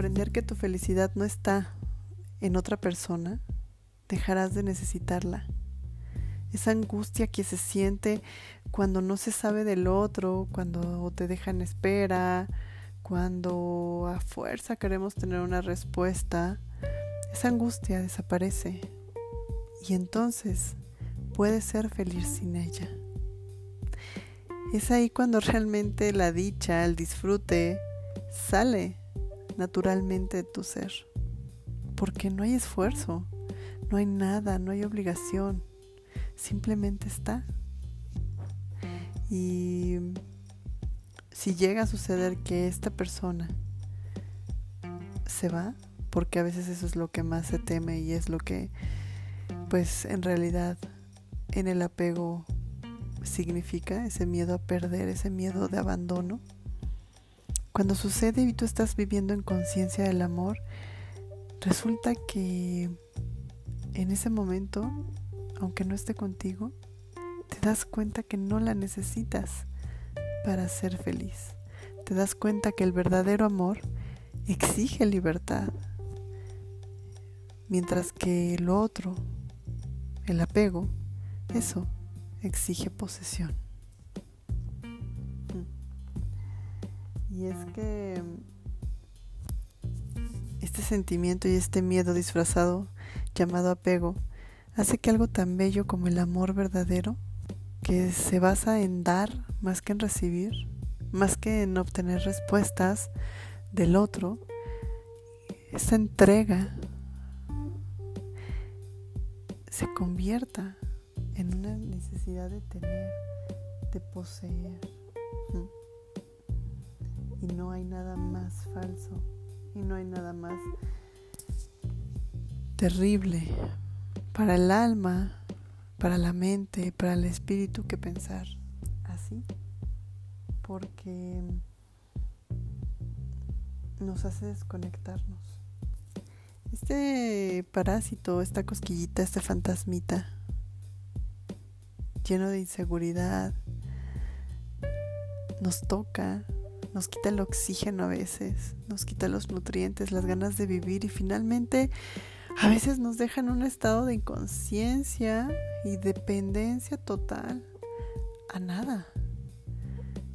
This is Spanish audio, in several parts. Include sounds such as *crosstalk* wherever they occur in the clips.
que tu felicidad no está en otra persona, dejarás de necesitarla. Esa angustia que se siente cuando no se sabe del otro, cuando te dejan espera, cuando a fuerza queremos tener una respuesta, esa angustia desaparece y entonces puedes ser feliz sin ella. Es ahí cuando *laughs* realmente la dicha, el disfrute, sale naturalmente tu ser. Porque no hay esfuerzo, no hay nada, no hay obligación, simplemente está. Y si llega a suceder que esta persona se va, porque a veces eso es lo que más se teme y es lo que pues en realidad en el apego significa ese miedo a perder, ese miedo de abandono. Cuando sucede y tú estás viviendo en conciencia del amor, resulta que en ese momento, aunque no esté contigo, te das cuenta que no la necesitas para ser feliz. Te das cuenta que el verdadero amor exige libertad, mientras que lo otro, el apego, eso exige posesión. Y es que este sentimiento y este miedo disfrazado llamado apego hace que algo tan bello como el amor verdadero, que se basa en dar más que en recibir, más que en obtener respuestas del otro, esa entrega se convierta en una necesidad de tener, de poseer. Y no hay nada más falso y no hay nada más terrible para el alma, para la mente, para el espíritu que pensar así. Porque nos hace desconectarnos. Este parásito, esta cosquillita, este fantasmita, lleno de inseguridad, nos toca, nos quita el oxígeno a veces, nos quita los nutrientes, las ganas de vivir y finalmente a veces nos deja en un estado de inconsciencia y dependencia total a nada.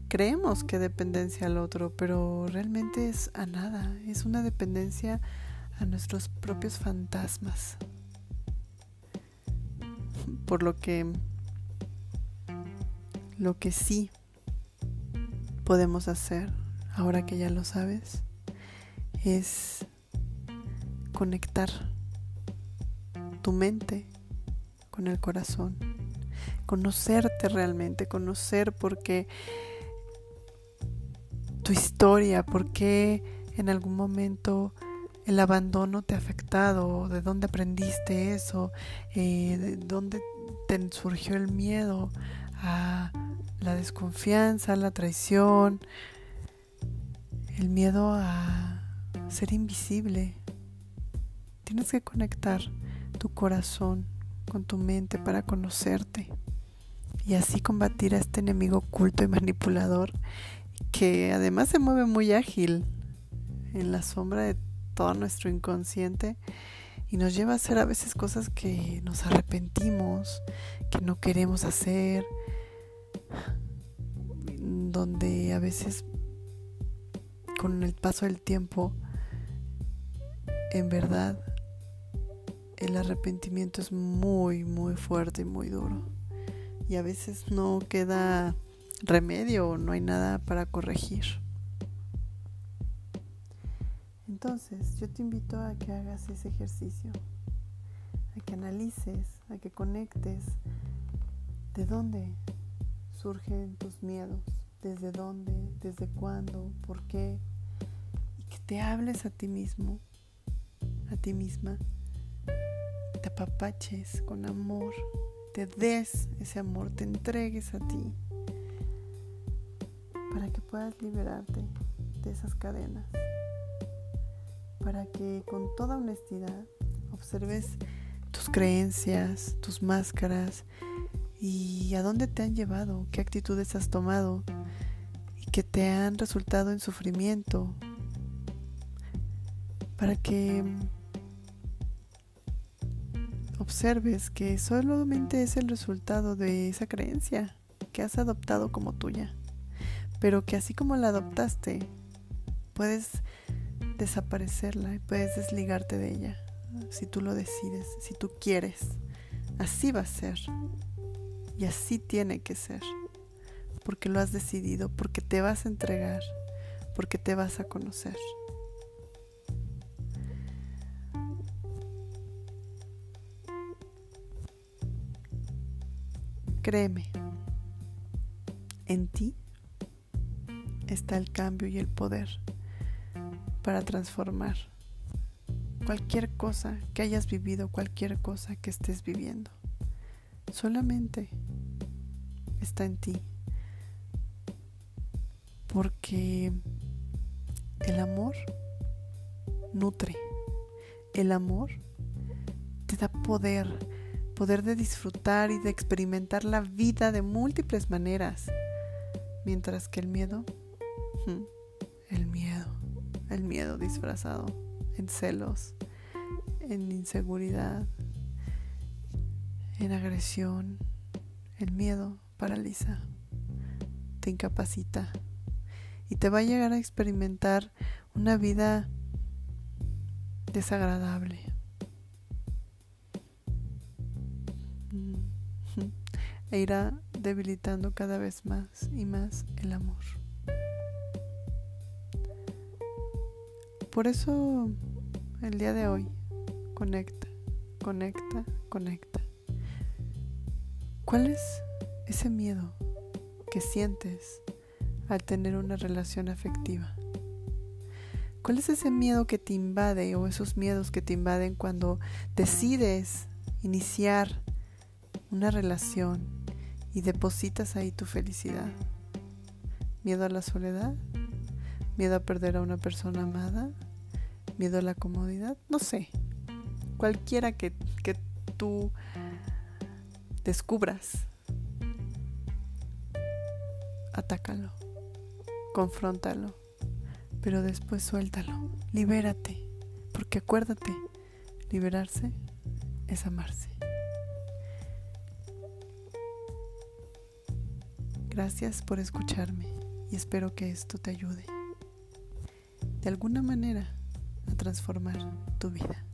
Creemos que dependencia al otro, pero realmente es a nada, es una dependencia a nuestros propios fantasmas. Por lo que lo que sí podemos hacer, ahora que ya lo sabes, es conectar tu mente con el corazón, conocerte realmente, conocer por qué tu historia, por qué en algún momento el abandono te ha afectado, de dónde aprendiste eso, eh, de dónde te surgió el miedo a la desconfianza, la traición, el miedo a ser invisible. Tienes que conectar tu corazón con tu mente para conocerte y así combatir a este enemigo oculto y manipulador que además se mueve muy ágil en la sombra de todo nuestro inconsciente y nos lleva a hacer a veces cosas que nos arrepentimos, que no queremos hacer, donde a veces con el paso del tiempo, en verdad, el arrepentimiento es muy, muy fuerte y muy duro. Y a veces no queda remedio, no hay nada para corregir. Entonces, yo te invito a que hagas ese ejercicio, a que analices, a que conectes de dónde surgen tus miedos, desde dónde, desde cuándo, por qué, y que te hables a ti mismo, a ti misma, te apapaches con amor, te des ese amor, te entregues a ti, para que puedas liberarte de esas cadenas, para que con toda honestidad observes tus creencias, tus máscaras, y a dónde te han llevado, qué actitudes has tomado y que te han resultado en sufrimiento. para que observes que solamente es el resultado de esa creencia que has adoptado como tuya, pero que así como la adoptaste, puedes desaparecerla y puedes desligarte de ella, si tú lo decides, si tú quieres. Así va a ser. Y así tiene que ser. Porque lo has decidido, porque te vas a entregar, porque te vas a conocer. Créeme, en ti está el cambio y el poder para transformar cualquier cosa que hayas vivido, cualquier cosa que estés viviendo. Solamente está en ti. Porque el amor nutre. El amor te da poder poder de disfrutar y de experimentar la vida de múltiples maneras, mientras que el miedo, el miedo, el miedo disfrazado en celos, en inseguridad, en agresión, el miedo paraliza, te incapacita y te va a llegar a experimentar una vida desagradable *laughs* e irá debilitando cada vez más y más el amor. Por eso el día de hoy conecta, conecta, conecta. ¿Cuál es ese miedo que sientes al tener una relación afectiva? ¿Cuál es ese miedo que te invade o esos miedos que te invaden cuando decides iniciar una relación y depositas ahí tu felicidad. Miedo a la soledad, miedo a perder a una persona amada, miedo a la comodidad, no sé. Cualquiera que, que tú descubras, atácalo, confróntalo, pero después suéltalo, libérate, porque acuérdate, liberarse es amarse. Gracias por escucharme y espero que esto te ayude de alguna manera a transformar tu vida.